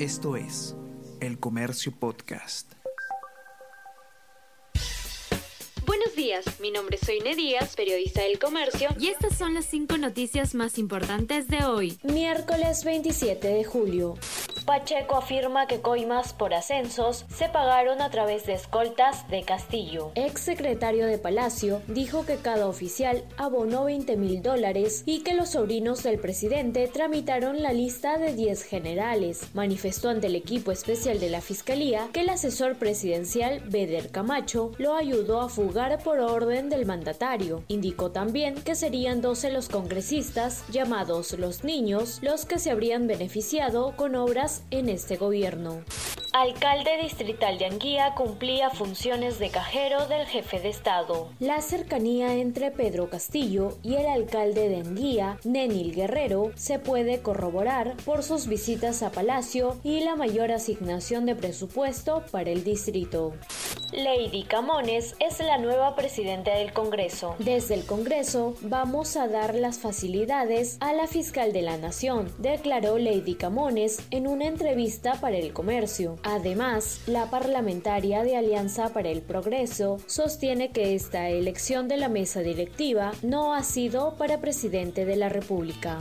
Esto es El Comercio Podcast. Buenos días, mi nombre es Soine Díaz, periodista del comercio, y estas son las cinco noticias más importantes de hoy. Miércoles 27 de julio. Pacheco afirma que coimas por ascensos se pagaron a través de escoltas de Castillo. Ex secretario de Palacio dijo que cada oficial abonó 20 mil dólares y que los sobrinos del presidente tramitaron la lista de 10 generales. Manifestó ante el equipo especial de la Fiscalía que el asesor presidencial Beder Camacho lo ayudó a fugar por orden del mandatario. Indicó también que serían 12 los congresistas llamados los niños los que se habrían beneficiado con obras en este gobierno. Alcalde distrital de Anguía cumplía funciones de cajero del jefe de Estado. La cercanía entre Pedro Castillo y el alcalde de Anguía, Nenil Guerrero, se puede corroborar por sus visitas a Palacio y la mayor asignación de presupuesto para el distrito. Lady Camones es la nueva presidenta del Congreso. Desde el Congreso vamos a dar las facilidades a la fiscal de la Nación, declaró Lady Camones en una entrevista para el comercio. Además, la parlamentaria de Alianza para el Progreso sostiene que esta elección de la mesa directiva no ha sido para presidente de la República.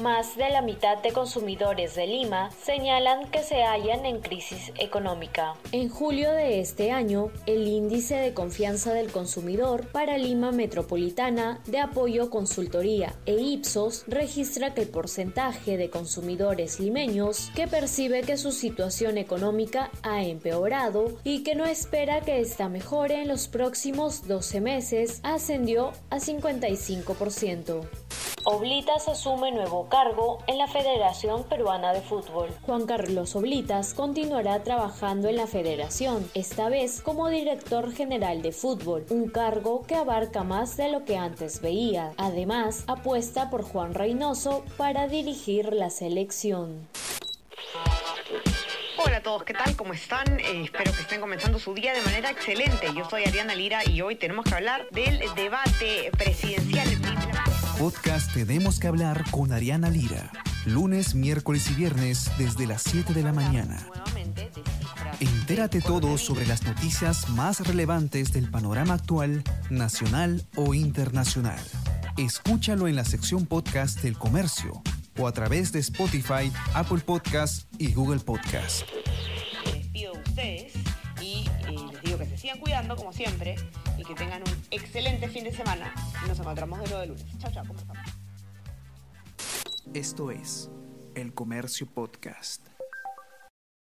Más de la mitad de consumidores de Lima señalan que se hallan en crisis económica. En julio de este año, el índice de confianza del consumidor para Lima Metropolitana de Apoyo Consultoría e Ipsos registra que el porcentaje de consumidores limeños que percibe que su situación económica ha empeorado y que no espera que esta mejore en los próximos 12 meses ascendió a 55%. Oblitas asume nuevo cargo en la Federación Peruana de Fútbol. Juan Carlos Oblitas continuará trabajando en la federación, esta vez como director general de fútbol, un cargo que abarca más de lo que antes veía. Además, apuesta por Juan Reynoso para dirigir la selección. Hola a todos, ¿qué tal? ¿Cómo están? Eh, espero que estén comenzando su día de manera excelente. Yo soy Ariana Lira y hoy tenemos que hablar del debate presidencial podcast Tenemos que hablar con Ariana Lira. Lunes, miércoles y viernes desde las 7 de la mañana. Entérate todo sobre las noticias más relevantes del panorama actual, nacional o internacional. Escúchalo en la sección podcast del comercio o a través de Spotify, Apple Podcast y Google Podcast. Como siempre y que tengan un excelente fin de semana. Nos encontramos de lunes. Chao, chao, ¿cómo? Esto es El Comercio Podcast.